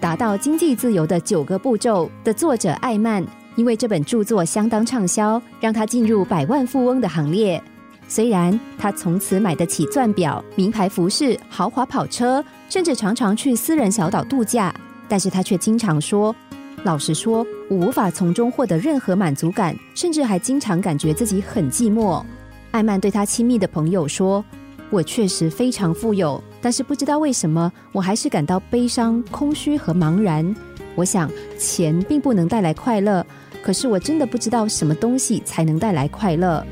达到经济自由的九个步骤的作者艾曼，因为这本著作相当畅销，让他进入百万富翁的行列。虽然他从此买得起钻表、名牌服饰、豪华跑车，甚至常常去私人小岛度假，但是他却经常说：“老实说，我无法从中获得任何满足感，甚至还经常感觉自己很寂寞。”艾曼对他亲密的朋友说：“我确实非常富有，但是不知道为什么，我还是感到悲伤、空虚和茫然。我想，钱并不能带来快乐，可是我真的不知道什么东西才能带来快乐。”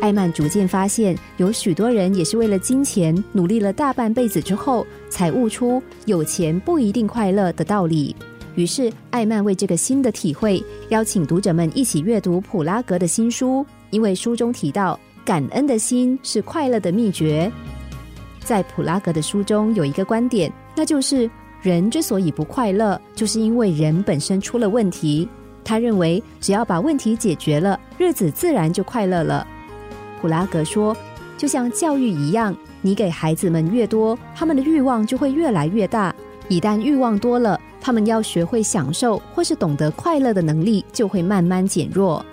艾曼逐渐发现，有许多人也是为了金钱努力了大半辈子之后，才悟出有钱不一定快乐的道理。于是，艾曼为这个新的体会，邀请读者们一起阅读普拉格的新书，因为书中提到，感恩的心是快乐的秘诀。在普拉格的书中有一个观点，那就是人之所以不快乐，就是因为人本身出了问题。他认为，只要把问题解决了，日子自然就快乐了。普拉格说：“就像教育一样，你给孩子们越多，他们的欲望就会越来越大。一旦欲望多了，他们要学会享受或是懂得快乐的能力就会慢慢减弱。”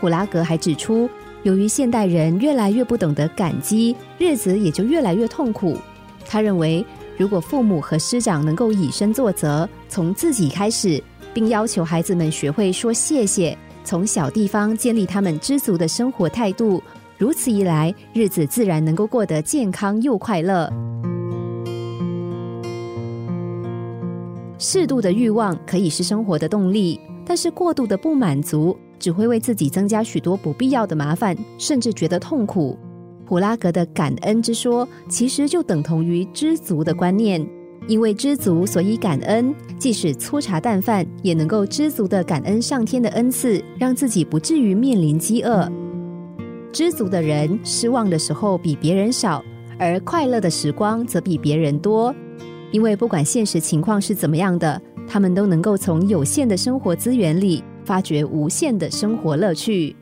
普拉格还指出，由于现代人越来越不懂得感激，日子也就越来越痛苦。他认为，如果父母和师长能够以身作则，从自己开始，并要求孩子们学会说谢谢，从小地方建立他们知足的生活态度。如此一来，日子自然能够过得健康又快乐。适度的欲望可以是生活的动力，但是过度的不满足只会为自己增加许多不必要的麻烦，甚至觉得痛苦。普拉格的感恩之说，其实就等同于知足的观念。因为知足，所以感恩，即使粗茶淡饭，也能够知足的感恩上天的恩赐，让自己不至于面临饥饿。知足的人，失望的时候比别人少，而快乐的时光则比别人多。因为不管现实情况是怎么样的，他们都能够从有限的生活资源里发掘无限的生活乐趣。